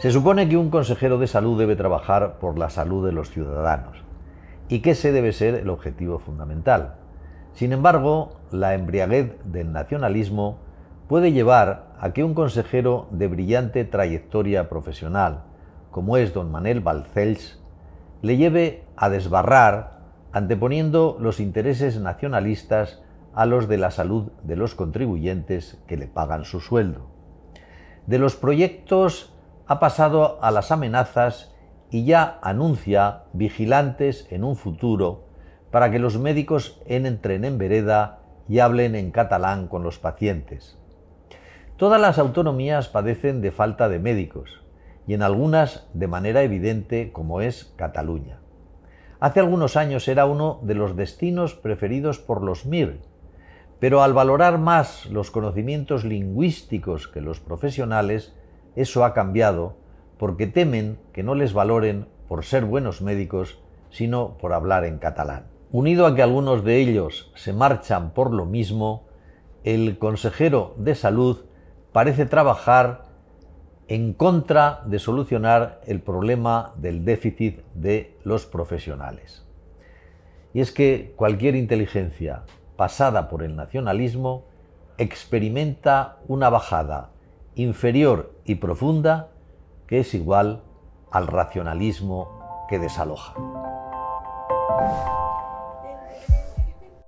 Se supone que un consejero de salud debe trabajar por la salud de los ciudadanos y que ese debe ser el objetivo fundamental. Sin embargo, la embriaguez del nacionalismo puede llevar a que un consejero de brillante trayectoria profesional, como es don Manuel Balcells, le lleve a desbarrar anteponiendo los intereses nacionalistas a los de la salud de los contribuyentes que le pagan su sueldo. De los proyectos ha pasado a las amenazas y ya anuncia vigilantes en un futuro para que los médicos entren en vereda y hablen en catalán con los pacientes. Todas las autonomías padecen de falta de médicos y en algunas de manera evidente como es Cataluña. Hace algunos años era uno de los destinos preferidos por los MIR, pero al valorar más los conocimientos lingüísticos que los profesionales, eso ha cambiado porque temen que no les valoren por ser buenos médicos, sino por hablar en catalán. Unido a que algunos de ellos se marchan por lo mismo, el consejero de salud parece trabajar en contra de solucionar el problema del déficit de los profesionales. Y es que cualquier inteligencia pasada por el nacionalismo experimenta una bajada inferior y profunda que es igual al racionalismo que desaloja.